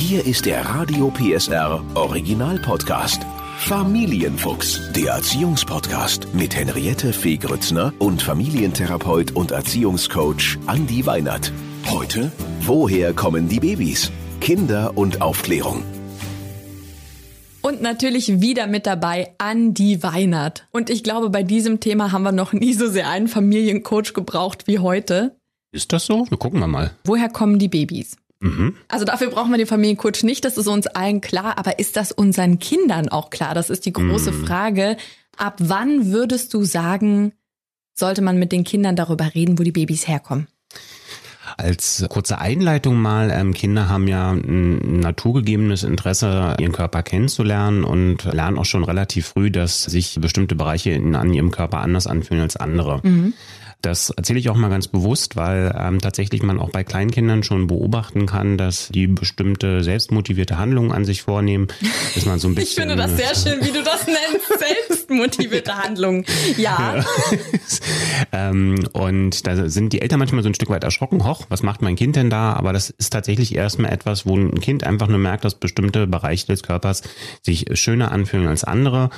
Hier ist der Radio PSR Original Podcast. Familienfuchs, der Erziehungspodcast mit Henriette Fee Grützner und Familientherapeut und Erziehungscoach Andi Weinert. Heute, woher kommen die Babys? Kinder und Aufklärung. Und natürlich wieder mit dabei Andi Weinert. Und ich glaube, bei diesem Thema haben wir noch nie so sehr einen Familiencoach gebraucht wie heute. Ist das so? Wir gucken wir mal. Woher kommen die Babys? Mhm. Also dafür brauchen wir den Familiencoach nicht, das ist uns allen klar, aber ist das unseren Kindern auch klar? Das ist die große mhm. Frage. Ab wann würdest du sagen, sollte man mit den Kindern darüber reden, wo die Babys herkommen? Als kurze Einleitung mal, ähm, Kinder haben ja ein naturgegebenes Interesse, ihren Körper kennenzulernen und lernen auch schon relativ früh, dass sich bestimmte Bereiche in, an ihrem Körper anders anfühlen als andere. Mhm. Das erzähle ich auch mal ganz bewusst, weil ähm, tatsächlich man auch bei Kleinkindern schon beobachten kann, dass die bestimmte selbstmotivierte Handlungen an sich vornehmen, dass man so ein bisschen. ich finde das sehr schön, wie du das nennst, selbstmotivierte Handlungen. Ja. ja. ähm, und da sind die Eltern manchmal so ein Stück weit erschrocken, hoch, was macht mein Kind denn da? Aber das ist tatsächlich erstmal etwas, wo ein Kind einfach nur merkt, dass bestimmte Bereiche des Körpers sich schöner anfühlen als andere.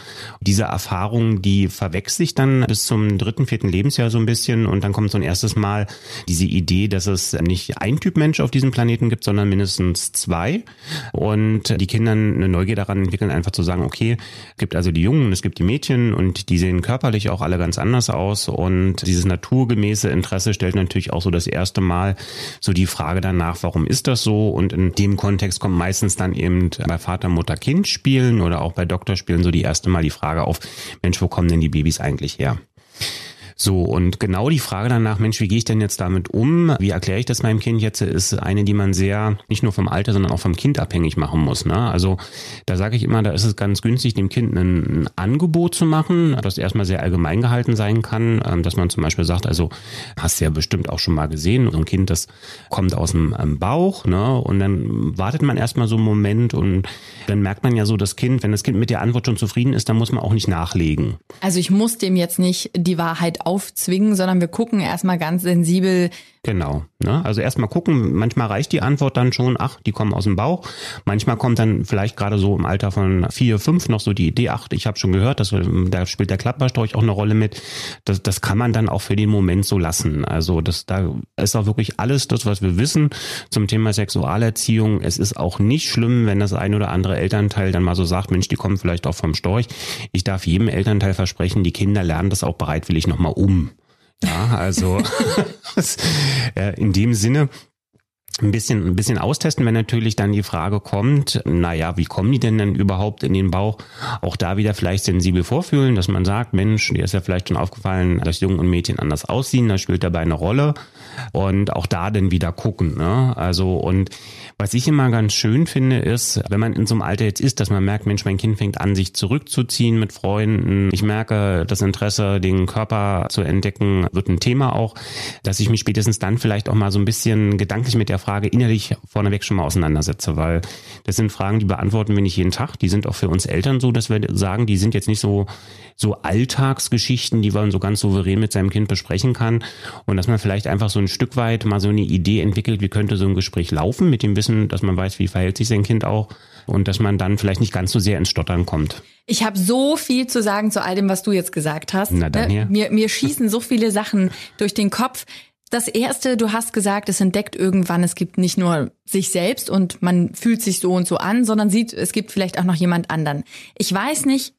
Diese Erfahrung, die verwechselt sich dann bis zum dritten, vierten Lebensjahr so ein bisschen bisschen und dann kommt so ein erstes Mal diese Idee, dass es nicht ein Typ Mensch auf diesem Planeten gibt, sondern mindestens zwei. Und die Kinder eine Neugier daran entwickeln, einfach zu sagen, okay, es gibt also die Jungen, es gibt die Mädchen und die sehen körperlich auch alle ganz anders aus. Und dieses naturgemäße Interesse stellt natürlich auch so das erste Mal so die Frage danach, warum ist das so? Und in dem Kontext kommt meistens dann eben bei Vater, Mutter, Kind spielen oder auch bei Doktorspielen so die erste Mal die Frage auf, Mensch, wo kommen denn die Babys eigentlich her? So, und genau die Frage danach, Mensch, wie gehe ich denn jetzt damit um? Wie erkläre ich das meinem Kind jetzt, ist eine, die man sehr nicht nur vom Alter, sondern auch vom Kind abhängig machen muss. Ne? Also da sage ich immer, da ist es ganz günstig, dem Kind ein, Angebot zu machen, das erstmal sehr allgemein gehalten sein kann, ähm, dass man zum Beispiel sagt, also hast du ja bestimmt auch schon mal gesehen, so ein Kind, das kommt aus dem ähm, Bauch, ne? Und dann wartet man erstmal so einen Moment und dann merkt man ja so, das Kind, wenn das Kind mit der Antwort schon zufrieden ist, dann muss man auch nicht nachlegen. Also ich muss dem jetzt nicht die Wahrheit aufzwingen, sondern wir gucken erstmal ganz sensibel, Genau. Ne? Also erstmal gucken, manchmal reicht die Antwort dann schon, ach, die kommen aus dem Bauch. Manchmal kommt dann vielleicht gerade so im Alter von vier, fünf noch so die Idee, ach, ich habe schon gehört, dass, da spielt der Klapperstorch auch eine Rolle mit. Das, das kann man dann auch für den Moment so lassen. Also das, da ist auch wirklich alles das, was wir wissen zum Thema Sexualerziehung. Es ist auch nicht schlimm, wenn das ein oder andere Elternteil dann mal so sagt, Mensch, die kommen vielleicht auch vom Storch. Ich darf jedem Elternteil versprechen, die Kinder lernen das auch bereitwillig nochmal um. Ja, also in dem Sinne ein bisschen, ein bisschen austesten, wenn natürlich dann die Frage kommt, naja, wie kommen die denn denn überhaupt in den Bauch? Auch da wieder vielleicht sensibel vorfühlen, dass man sagt, Mensch, dir ist ja vielleicht schon aufgefallen, dass Jungen und Mädchen anders aussehen, das spielt dabei eine Rolle. Und auch da dann wieder gucken. Ne? Also, und was ich immer ganz schön finde, ist, wenn man in so einem Alter jetzt ist, dass man merkt, Mensch, mein Kind fängt an, sich zurückzuziehen mit Freunden. Ich merke, das Interesse, den Körper zu entdecken, wird ein Thema auch, dass ich mich spätestens dann vielleicht auch mal so ein bisschen gedanklich mit der Frage innerlich vorneweg schon mal auseinandersetze, weil das sind Fragen, die beantworten wir nicht jeden Tag. Die sind auch für uns Eltern so, dass wir sagen, die sind jetzt nicht so, so Alltagsgeschichten, die man so ganz souverän mit seinem Kind besprechen kann. Und dass man vielleicht einfach so ein Stück weit mal so eine Idee entwickelt, wie könnte so ein Gespräch laufen mit dem Wissen, dass man weiß, wie verhält sich sein Kind auch und dass man dann vielleicht nicht ganz so sehr ins Stottern kommt. Ich habe so viel zu sagen zu all dem, was du jetzt gesagt hast. Na dann hier. Mir, mir schießen so viele Sachen durch den Kopf. Das erste, du hast gesagt, es entdeckt irgendwann, es gibt nicht nur sich selbst und man fühlt sich so und so an, sondern sieht, es gibt vielleicht auch noch jemand anderen. Ich weiß nicht,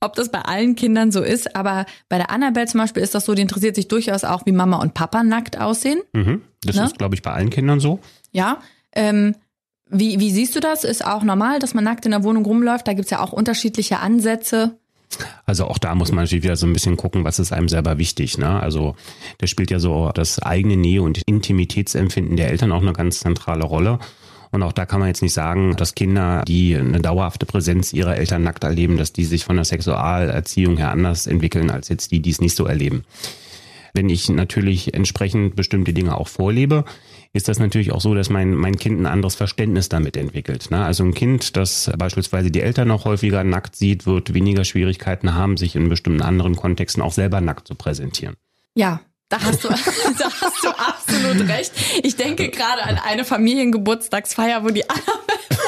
ob das bei allen Kindern so ist, aber bei der Annabelle zum Beispiel ist das so, die interessiert sich durchaus auch, wie Mama und Papa nackt aussehen. Mhm, das ne? ist, glaube ich, bei allen Kindern so. Ja, ähm, wie, wie siehst du das? Ist auch normal, dass man nackt in der Wohnung rumläuft? Da gibt's ja auch unterschiedliche Ansätze. Also auch da muss man natürlich wieder so ein bisschen gucken, was ist einem selber wichtig. Ne? Also da spielt ja so das eigene Nähe- und Intimitätsempfinden der Eltern auch eine ganz zentrale Rolle. Und auch da kann man jetzt nicht sagen, dass Kinder, die eine dauerhafte Präsenz ihrer Eltern nackt erleben, dass die sich von der Sexualerziehung her anders entwickeln als jetzt die, die es nicht so erleben. Wenn ich natürlich entsprechend bestimmte Dinge auch vorlebe, ist das natürlich auch so, dass mein, mein Kind ein anderes Verständnis damit entwickelt. Ne? Also ein Kind, das beispielsweise die Eltern noch häufiger nackt sieht, wird weniger Schwierigkeiten haben, sich in bestimmten anderen Kontexten auch selber nackt zu präsentieren. Ja, Da hast du, da hast du absolut recht. Ich denke gerade an eine Familiengeburtstagsfeier, wo die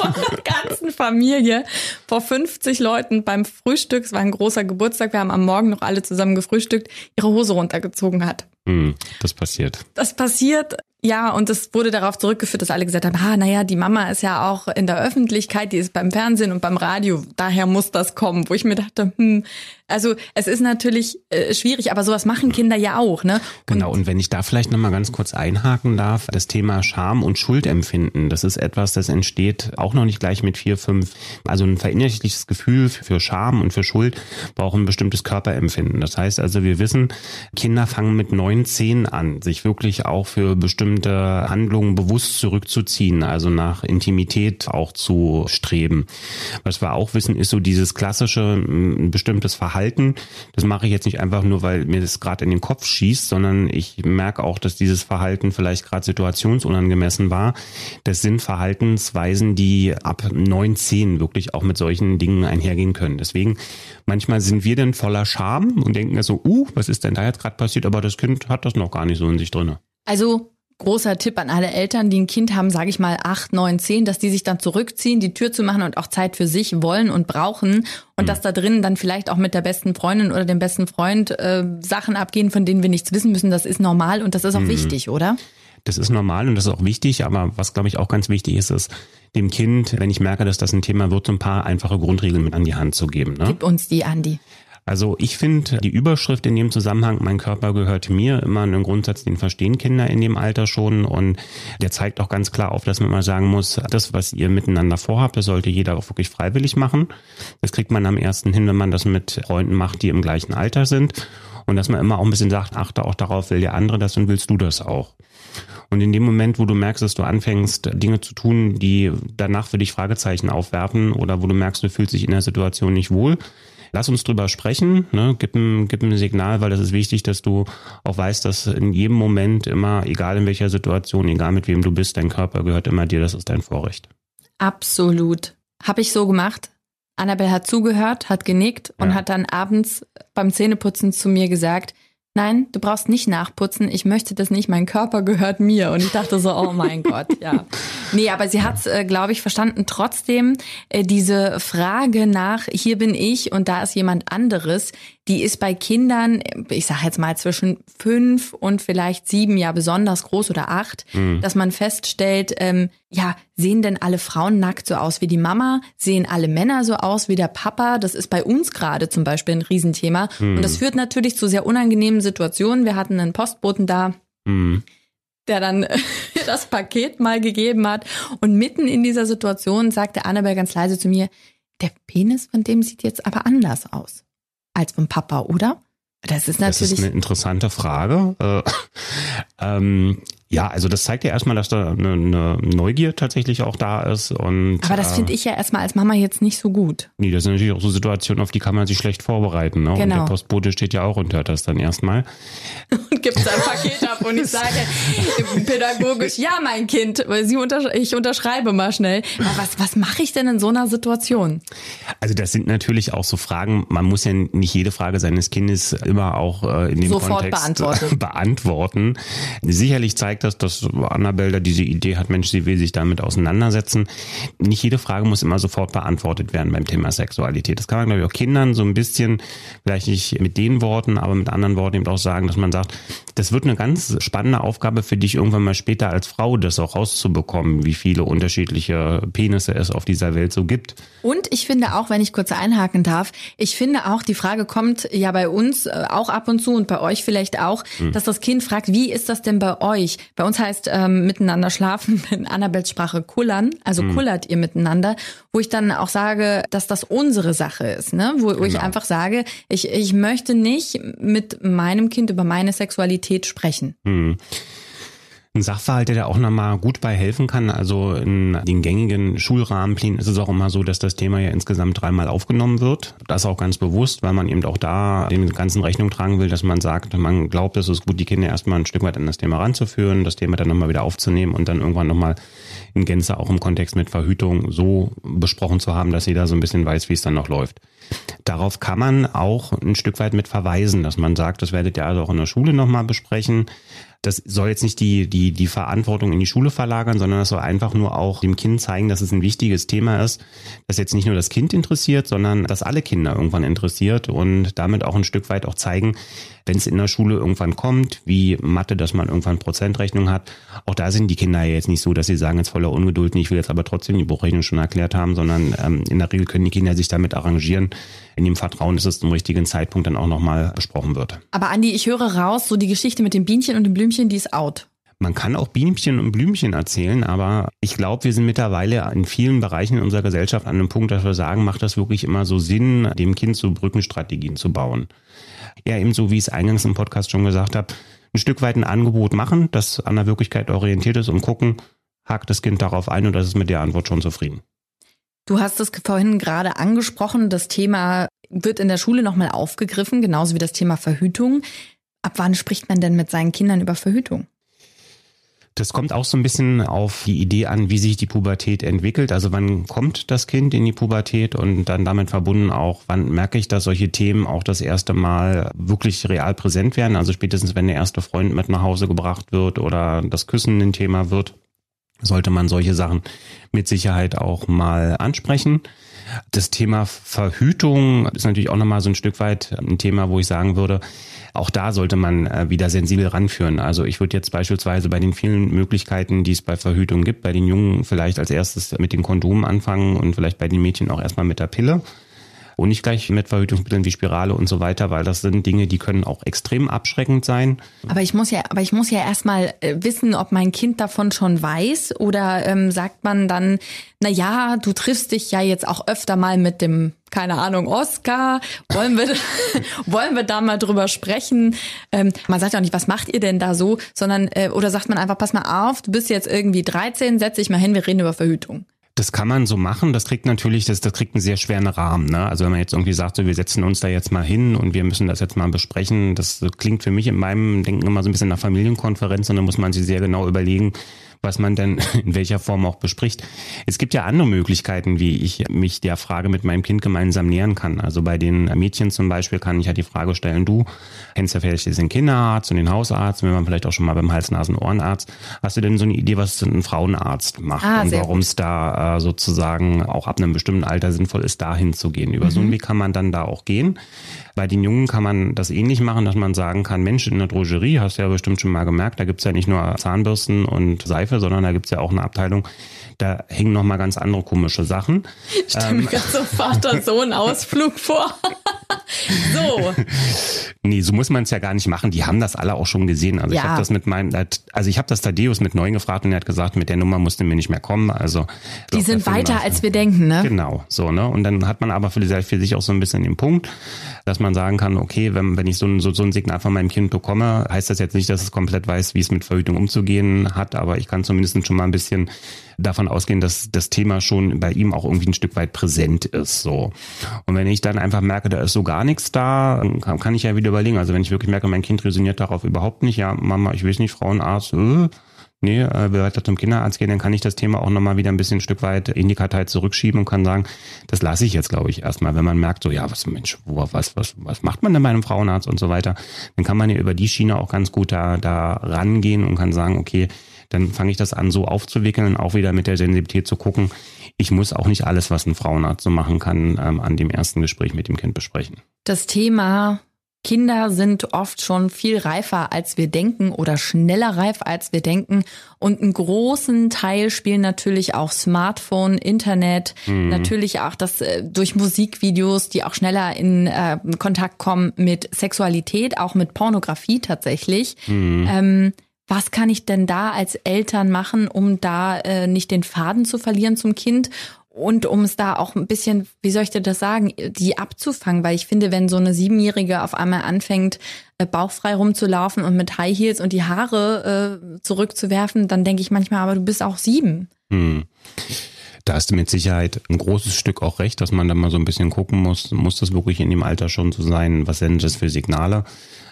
von der ganzen Familie vor 50 Leuten beim Frühstück, es war ein großer Geburtstag, wir haben am Morgen noch alle zusammen gefrühstückt, ihre Hose runtergezogen hat. Hm, das passiert. Das passiert ja, und es wurde darauf zurückgeführt, dass alle gesagt haben, ah, naja, die Mama ist ja auch in der Öffentlichkeit, die ist beim Fernsehen und beim Radio, daher muss das kommen, wo ich mir dachte, hm, also es ist natürlich äh, schwierig, aber sowas machen Kinder ja auch, ne? Und genau, und wenn ich da vielleicht nochmal ganz kurz einhaken darf, das Thema Scham und Schuldempfinden, das ist etwas, das entsteht auch noch nicht gleich mit vier, fünf, also ein verinnerlichtes Gefühl für Scham und für Schuld brauchen ein bestimmtes Körperempfinden. Das heißt also, wir wissen, Kinder fangen mit neun, zehn an, sich wirklich auch für bestimmte bestimmte Handlungen bewusst zurückzuziehen, also nach Intimität auch zu streben. Was wir auch wissen, ist so dieses klassische ein bestimmtes Verhalten. Das mache ich jetzt nicht einfach nur, weil mir das gerade in den Kopf schießt, sondern ich merke auch, dass dieses Verhalten vielleicht gerade situationsunangemessen war. Das sind Verhaltensweisen, die ab 19 wirklich auch mit solchen Dingen einhergehen können. Deswegen manchmal sind wir dann voller Scham und denken so, uh, was ist denn da jetzt gerade passiert? Aber das Kind hat das noch gar nicht so in sich drinne. Also großer Tipp an alle Eltern, die ein Kind haben, sage ich mal acht, neun, zehn, dass die sich dann zurückziehen, die Tür zu machen und auch Zeit für sich wollen und brauchen und mhm. dass da drinnen dann vielleicht auch mit der besten Freundin oder dem besten Freund äh, Sachen abgehen, von denen wir nichts wissen müssen. Das ist normal und das ist auch mhm. wichtig, oder? Das ist normal und das ist auch wichtig, aber was glaube ich auch ganz wichtig ist, ist dem Kind, wenn ich merke, dass das ein Thema wird, so ein paar einfache Grundregeln mit an die Hand zu geben. Ne? Gib uns die, Andi. Also ich finde die Überschrift in dem Zusammenhang, mein Körper gehört mir, immer einen Grundsatz, den verstehen Kinder in dem Alter schon und der zeigt auch ganz klar auf, dass man mal sagen muss, das, was ihr miteinander vorhabt, das sollte jeder auch wirklich freiwillig machen. Das kriegt man am ersten hin, wenn man das mit Freunden macht, die im gleichen Alter sind und dass man immer auch ein bisschen sagt, achte auch darauf, will der andere das und willst du das auch. Und in dem Moment, wo du merkst, dass du anfängst, Dinge zu tun, die danach für dich Fragezeichen aufwerfen oder wo du merkst, du fühlst dich in der Situation nicht wohl, Lass uns drüber sprechen, ne? gib, ein, gib ein Signal, weil das ist wichtig, dass du auch weißt, dass in jedem Moment immer, egal in welcher Situation, egal mit wem du bist, dein Körper gehört immer dir, das ist dein Vorrecht. Absolut. Habe ich so gemacht. Annabelle hat zugehört, hat genickt und ja. hat dann abends beim Zähneputzen zu mir gesagt, nein, du brauchst nicht nachputzen, ich möchte das nicht, mein Körper gehört mir. Und ich dachte so, oh mein Gott, ja. Nee, aber sie hat es, äh, glaube ich, verstanden. Trotzdem äh, diese Frage nach, hier bin ich und da ist jemand anderes, die ist bei Kindern, ich sage jetzt mal zwischen fünf und vielleicht sieben ja besonders groß oder acht, mhm. dass man feststellt, ähm, ja, sehen denn alle Frauen nackt so aus wie die Mama? Sehen alle Männer so aus wie der Papa? Das ist bei uns gerade zum Beispiel ein Riesenthema. Mhm. Und das führt natürlich zu sehr unangenehmen Situationen. Wir hatten einen Postboten da. Mhm der dann das Paket mal gegeben hat. Und mitten in dieser Situation sagte Annabelle ganz leise zu mir, der Penis von dem sieht jetzt aber anders aus als vom Papa, oder? Das ist natürlich. Das ist eine interessante Frage. Äh, ähm, ja, also das zeigt ja erstmal, dass da eine, eine Neugier tatsächlich auch da ist. Und, Aber das äh, finde ich ja erstmal als Mama jetzt nicht so gut. Nee, das sind natürlich auch so Situationen, auf die kann man sich schlecht vorbereiten. Ne? Genau. Und der Postbote steht ja auch und hört das dann erstmal. Und gibt sein Paket ab und ich sage pädagogisch, ja, mein Kind, weil sie unter, ich unterschreibe mal schnell. Aber was, was mache ich denn in so einer Situation? Also das sind natürlich auch so Fragen, man muss ja nicht jede Frage seines Kindes immer auch äh, in dem Sofort Kontext beantworten. beantworten. Sicherlich zeigt gezeigt hast, dass Annabelle da diese Idee hat, Mensch, sie will sich damit auseinandersetzen. Nicht jede Frage muss immer sofort beantwortet werden beim Thema Sexualität. Das kann man, glaube ich, auch Kindern so ein bisschen, vielleicht nicht mit den Worten, aber mit anderen Worten eben auch sagen, dass man sagt, das wird eine ganz spannende Aufgabe für dich irgendwann mal später als Frau, das auch rauszubekommen, wie viele unterschiedliche Penisse es auf dieser Welt so gibt. Und ich finde auch, wenn ich kurz einhaken darf, ich finde auch, die Frage kommt ja bei uns äh, auch ab und zu und bei euch vielleicht auch, hm. dass das Kind fragt, wie ist das denn bei euch? Bei uns heißt ähm, miteinander schlafen in Annabels Sprache kullern, also mhm. kullert ihr miteinander, wo ich dann auch sage, dass das unsere Sache ist, ne? Wo, wo genau. ich einfach sage, ich, ich möchte nicht mit meinem Kind über meine Sexualität sprechen. Mhm ein Sachverhalt, der da auch nochmal gut bei helfen kann. Also in den gängigen Schulrahmenplänen ist es auch immer so, dass das Thema ja insgesamt dreimal aufgenommen wird. Das auch ganz bewusst, weil man eben auch da dem ganzen Rechnung tragen will, dass man sagt, man glaubt, es ist gut, die Kinder erstmal ein Stück weit an das Thema ranzuführen, das Thema dann nochmal wieder aufzunehmen und dann irgendwann nochmal in Gänze auch im Kontext mit Verhütung so besprochen zu haben, dass jeder so ein bisschen weiß, wie es dann noch läuft. darauf kann man auch ein Stück weit mit verweisen, dass man sagt, das werdet ihr also auch in der Schule nochmal besprechen. Das soll jetzt nicht die, die, die Verantwortung in die Schule verlagern, sondern das soll einfach nur auch dem Kind zeigen, dass es ein wichtiges Thema ist, das jetzt nicht nur das Kind interessiert, sondern das alle Kinder irgendwann interessiert und damit auch ein Stück weit auch zeigen, wenn es in der Schule irgendwann kommt, wie Mathe, dass man irgendwann Prozentrechnung hat, auch da sind die Kinder ja jetzt nicht so, dass sie sagen, jetzt voller Ungeduld, ich will jetzt aber trotzdem die Buchrechnung schon erklärt haben, sondern ähm, in der Regel können die Kinder sich damit arrangieren, in dem Vertrauen, dass es zum richtigen Zeitpunkt dann auch nochmal besprochen wird. Aber Andi, ich höre raus, so die Geschichte mit dem Bienchen und dem Blümchen, die ist out. Man kann auch Bienchen und Blümchen erzählen, aber ich glaube, wir sind mittlerweile in vielen Bereichen in unserer Gesellschaft an einem Punkt, dass wir sagen, macht das wirklich immer so Sinn, dem Kind so Brückenstrategien zu bauen. Ja, ebenso wie ich es eingangs im Podcast schon gesagt habe, ein Stück weit ein Angebot machen, das an der Wirklichkeit orientiert ist und gucken, hakt das Kind darauf ein und das ist mit der Antwort schon zufrieden. Du hast es vorhin gerade angesprochen, das Thema wird in der Schule nochmal aufgegriffen, genauso wie das Thema Verhütung. Ab wann spricht man denn mit seinen Kindern über Verhütung? Das kommt auch so ein bisschen auf die Idee an, wie sich die Pubertät entwickelt. Also wann kommt das Kind in die Pubertät und dann damit verbunden auch, wann merke ich, dass solche Themen auch das erste Mal wirklich real präsent werden. Also spätestens, wenn der erste Freund mit nach Hause gebracht wird oder das Küssen ein Thema wird, sollte man solche Sachen mit Sicherheit auch mal ansprechen. Das Thema Verhütung ist natürlich auch nochmal so ein Stück weit ein Thema, wo ich sagen würde, auch da sollte man äh, wieder sensibel ranführen. Also ich würde jetzt beispielsweise bei den vielen Möglichkeiten, die es bei Verhütung gibt, bei den Jungen vielleicht als erstes mit den Kondomen anfangen und vielleicht bei den Mädchen auch erstmal mit der Pille und nicht gleich mit Verhütungsmitteln wie Spirale und so weiter, weil das sind Dinge, die können auch extrem abschreckend sein. Aber ich muss ja, aber ich muss ja erstmal äh, wissen, ob mein Kind davon schon weiß oder ähm, sagt man dann, na ja, du triffst dich ja jetzt auch öfter mal mit dem keine Ahnung, Oscar, wollen wir, wollen wir da mal drüber sprechen? Ähm, man sagt ja auch nicht, was macht ihr denn da so, sondern, äh, oder sagt man einfach, pass mal auf, du bist jetzt irgendwie 13, setz dich mal hin, wir reden über Verhütung. Das kann man so machen. Das kriegt natürlich, das, das kriegt einen sehr schweren Rahmen. Ne? Also wenn man jetzt irgendwie sagt, so wir setzen uns da jetzt mal hin und wir müssen das jetzt mal besprechen, das klingt für mich in meinem Denken immer so ein bisschen nach Familienkonferenz und dann muss man sich sehr genau überlegen, was man denn in welcher Form auch bespricht. Es gibt ja andere Möglichkeiten, wie ich mich der Frage mit meinem Kind gemeinsam nähern kann. Also bei den Mädchen zum Beispiel kann ich ja die Frage stellen, du kennst ja vielleicht den Kinderarzt und den Hausarzt, wenn man vielleicht auch schon mal beim Hals-Nasen-Ohrenarzt. Hast du denn so eine Idee, was ein Frauenarzt macht ah, und warum es da äh, sozusagen auch ab einem bestimmten Alter sinnvoll ist, da hinzugehen? Über mhm. so einen Weg kann man dann da auch gehen. Bei den Jungen kann man das ähnlich machen, dass man sagen kann, Mensch, in der Drogerie, hast du ja bestimmt schon mal gemerkt, da gibt's ja nicht nur Zahnbürsten und Seife, sondern da gibt's ja auch eine Abteilung, da hängen noch mal ganz andere komische Sachen. Ich stelle mir ähm, gerade so Vater-Sohn-Ausflug vor. so. Nee, so muss man es ja gar nicht machen. Die haben das alle auch schon gesehen. Also ja. ich habe das mit meinem, also ich habe das Tadeus mit neun gefragt und er hat gesagt, mit der Nummer musste mir nicht mehr kommen. Also die glaub, sind weiter als wir denken, ne? Genau, so ne. Und dann hat man aber für, für sich auch so ein bisschen den Punkt, dass man sagen kann, okay, wenn, wenn ich so ein, so, so ein Signal von meinem Kind bekomme, heißt das jetzt nicht, dass es komplett weiß, wie es mit Verhütung umzugehen hat, aber ich kann zumindest schon mal ein bisschen davon ausgehen, dass das Thema schon bei ihm auch irgendwie ein Stück weit präsent ist. So. Und wenn ich dann einfach merke, da ist so gar nichts da, kann, kann ich ja wieder überlegen. Also wenn ich wirklich merke, mein Kind resoniert darauf überhaupt nicht, ja, Mama, ich will nicht, Frauenarzt, äh, nee, äh, wir weiter zum Kinderarzt gehen, dann kann ich das Thema auch nochmal wieder ein bisschen ein Stück weit in die Kartei zurückschieben und kann sagen, das lasse ich jetzt, glaube ich, erstmal. Wenn man merkt, so, ja, was, Mensch, wo, was, was, was macht man denn bei einem Frauenarzt und so weiter, dann kann man ja über die Schiene auch ganz gut da, da rangehen und kann sagen, okay, dann fange ich das an, so aufzuwickeln, auch wieder mit der Sensibilität zu gucken. Ich muss auch nicht alles, was ein Frauenarzt so machen kann, ähm, an dem ersten Gespräch mit dem Kind besprechen. Das Thema Kinder sind oft schon viel reifer, als wir denken oder schneller reif, als wir denken. Und einen großen Teil spielen natürlich auch Smartphone, Internet, mhm. natürlich auch das äh, durch Musikvideos, die auch schneller in äh, Kontakt kommen mit Sexualität, auch mit Pornografie tatsächlich. Mhm. Ähm, was kann ich denn da als Eltern machen, um da äh, nicht den Faden zu verlieren zum Kind und um es da auch ein bisschen, wie soll ich dir das sagen, die abzufangen, weil ich finde, wenn so eine Siebenjährige auf einmal anfängt, äh, bauchfrei rumzulaufen und mit High Heels und die Haare äh, zurückzuwerfen, dann denke ich manchmal, aber du bist auch sieben. Hm. Da hast du mit Sicherheit ein großes Stück auch recht, dass man da mal so ein bisschen gucken muss, muss das wirklich in dem Alter schon so sein, was sind das für Signale?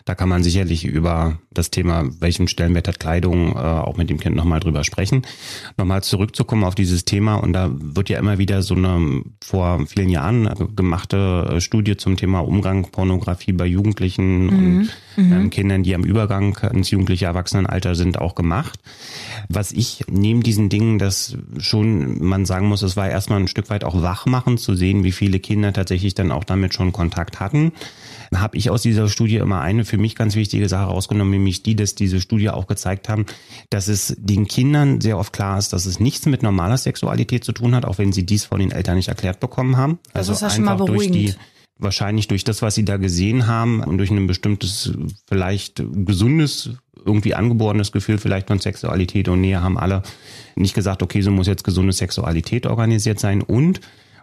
Da kann man sicherlich über das Thema, welchen Stellenwert hat Kleidung, äh, auch mit dem Kind nochmal drüber sprechen. Nochmal zurückzukommen auf dieses Thema und da wird ja immer wieder so eine vor vielen Jahren gemachte Studie zum Thema Umgang Pornografie bei Jugendlichen mhm. und mhm. ähm, Kindern, die am Übergang ins jugendliche Erwachsenenalter sind, auch gemacht. Was ich neben diesen Dingen, dass schon man sagen muss, es war erstmal ein Stück weit auch wachmachen zu sehen, wie viele Kinder tatsächlich dann auch damit schon Kontakt hatten habe ich aus dieser Studie immer eine für mich ganz wichtige Sache rausgenommen, nämlich die, dass diese Studie auch gezeigt haben, dass es den Kindern sehr oft klar ist, dass es nichts mit normaler Sexualität zu tun hat, auch wenn sie dies von den Eltern nicht erklärt bekommen haben. Das also beruhigend. Durch die, wahrscheinlich durch das, was sie da gesehen haben und durch ein bestimmtes, vielleicht gesundes, irgendwie angeborenes Gefühl vielleicht von Sexualität und Nähe haben alle nicht gesagt, okay, so muss jetzt gesunde Sexualität organisiert sein und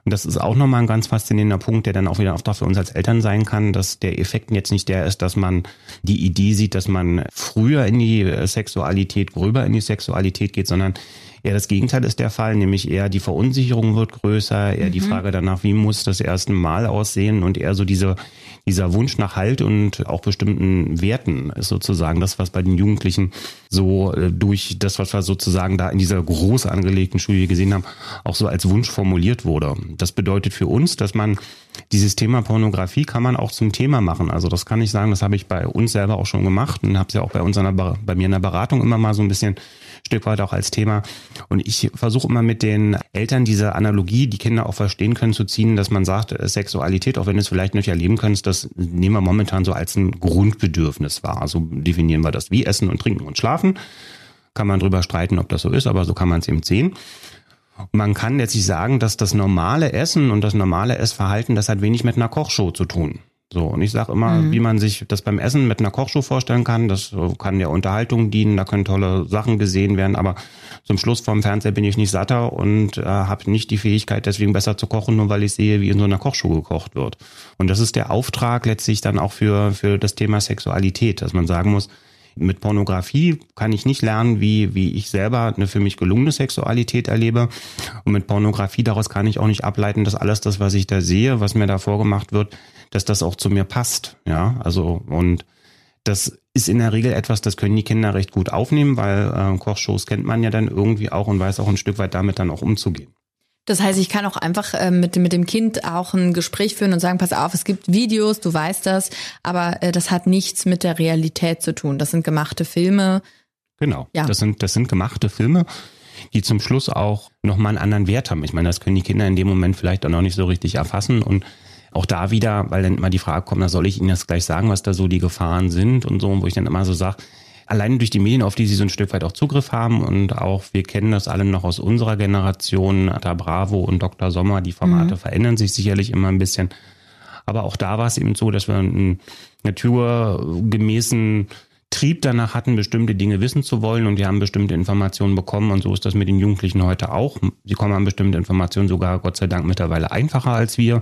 und das ist auch nochmal ein ganz faszinierender Punkt, der dann auch wieder oft auch für uns als Eltern sein kann, dass der Effekt jetzt nicht der ist, dass man die Idee sieht, dass man früher in die Sexualität, gröber in die Sexualität geht, sondern Eher das Gegenteil ist der Fall, nämlich eher die Verunsicherung wird größer, eher mhm. die Frage danach, wie muss das erste Mal aussehen und eher so diese, dieser Wunsch nach Halt und auch bestimmten Werten ist sozusagen das, was bei den Jugendlichen so äh, durch das, was wir sozusagen da in dieser groß angelegten Studie gesehen haben, auch so als Wunsch formuliert wurde. Das bedeutet für uns, dass man dieses Thema Pornografie kann man auch zum Thema machen. Also das kann ich sagen, das habe ich bei uns selber auch schon gemacht und habe es ja auch bei uns bei mir in der Beratung immer mal so ein bisschen Stück weit auch als Thema. Und ich versuche immer mit den Eltern diese Analogie, die Kinder auch verstehen können, zu ziehen, dass man sagt, äh, Sexualität, auch wenn du es vielleicht nicht erleben kannst, das nehmen wir momentan so als ein Grundbedürfnis wahr. So definieren wir das wie Essen und Trinken und Schlafen. Kann man drüber streiten, ob das so ist, aber so kann man es eben sehen. Man kann jetzt nicht sagen, dass das normale Essen und das normale Essverhalten, das hat wenig mit einer Kochshow zu tun. So, und ich sage immer, mhm. wie man sich das beim Essen mit einer Kochshow vorstellen kann. Das kann der Unterhaltung dienen, da können tolle Sachen gesehen werden, aber zum Schluss vom Fernseher bin ich nicht satter und äh, habe nicht die Fähigkeit, deswegen besser zu kochen, nur weil ich sehe, wie in so einer Kochshow gekocht wird. Und das ist der Auftrag letztlich dann auch für, für das Thema Sexualität, dass man sagen muss, mit Pornografie kann ich nicht lernen, wie, wie ich selber eine für mich gelungene Sexualität erlebe. Und mit Pornografie daraus kann ich auch nicht ableiten, dass alles das, was ich da sehe, was mir da vorgemacht wird, dass das auch zu mir passt. Ja, also und das ist in der Regel etwas, das können die Kinder recht gut aufnehmen, weil äh, Kochshows kennt man ja dann irgendwie auch und weiß auch ein Stück weit damit dann auch umzugehen. Das heißt, ich kann auch einfach äh, mit, mit dem Kind auch ein Gespräch führen und sagen, pass auf, es gibt Videos, du weißt das, aber äh, das hat nichts mit der Realität zu tun. Das sind gemachte Filme. Genau, ja. das, sind, das sind gemachte Filme, die zum Schluss auch nochmal einen anderen Wert haben. Ich meine, das können die Kinder in dem Moment vielleicht auch noch nicht so richtig erfassen und auch da wieder, weil dann immer die Frage kommt, na soll ich Ihnen das gleich sagen, was da so die Gefahren sind und so, wo ich dann immer so sage, allein durch die Medien, auf die sie so ein Stück weit auch Zugriff haben und auch wir kennen das alle noch aus unserer Generation, da Bravo und Dr. Sommer, die Formate mhm. verändern sich sicherlich immer ein bisschen. Aber auch da war es eben so, dass wir einen naturgemäßen Trieb danach hatten, bestimmte Dinge wissen zu wollen und die haben bestimmte Informationen bekommen und so ist das mit den Jugendlichen heute auch. Sie kommen an bestimmte Informationen sogar Gott sei Dank mittlerweile einfacher als wir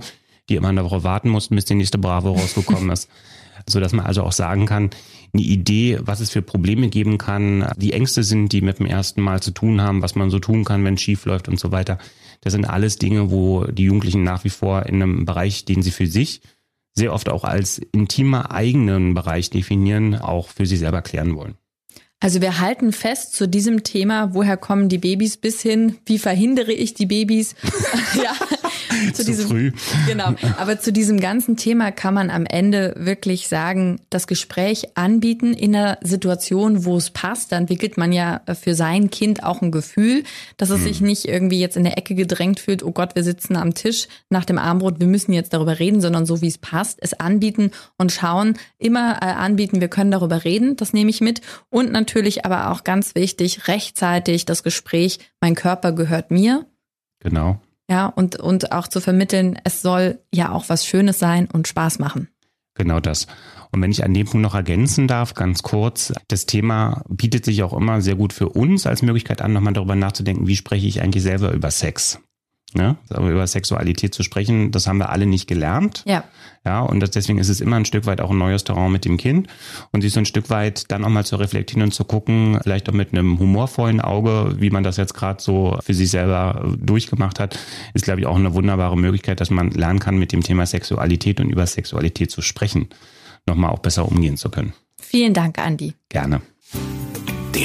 die immer eine Woche warten mussten, bis die nächste Bravo rausgekommen ist. So dass man also auch sagen kann, eine Idee, was es für Probleme geben kann, die Ängste sind, die mit dem ersten Mal zu tun haben, was man so tun kann, wenn es schief läuft und so weiter. Das sind alles Dinge, wo die Jugendlichen nach wie vor in einem Bereich, den sie für sich sehr oft auch als intimer eigenen Bereich definieren, auch für sich selber klären wollen. Also wir halten fest zu diesem Thema, woher kommen die Babys bis hin, wie verhindere ich die Babys? ja, zu, zu diesem, früh. Genau. Aber zu diesem ganzen Thema kann man am Ende wirklich sagen, das Gespräch anbieten in einer Situation, wo es passt. Da entwickelt man ja für sein Kind auch ein Gefühl, dass es hm. sich nicht irgendwie jetzt in der Ecke gedrängt fühlt, oh Gott, wir sitzen am Tisch nach dem Armbrot, wir müssen jetzt darüber reden, sondern so wie es passt, es anbieten und schauen, immer äh, anbieten, wir können darüber reden, das nehme ich mit. Und natürlich aber auch ganz wichtig, rechtzeitig das Gespräch, mein Körper gehört mir. Genau. Ja, und, und auch zu vermitteln, es soll ja auch was Schönes sein und Spaß machen. Genau das. Und wenn ich an dem Punkt noch ergänzen darf, ganz kurz, das Thema bietet sich auch immer sehr gut für uns als Möglichkeit an, nochmal darüber nachzudenken, wie spreche ich eigentlich selber über Sex. Ne? Aber über Sexualität zu sprechen, das haben wir alle nicht gelernt. Ja. Ja, und das, deswegen ist es immer ein Stück weit auch ein neues Terrain mit dem Kind. Und sich so ein Stück weit dann auch mal zu reflektieren und zu gucken, vielleicht auch mit einem humorvollen Auge, wie man das jetzt gerade so für sich selber durchgemacht hat, ist, glaube ich, auch eine wunderbare Möglichkeit, dass man lernen kann, mit dem Thema Sexualität und über Sexualität zu sprechen. nochmal auch besser umgehen zu können. Vielen Dank, Andi. Gerne.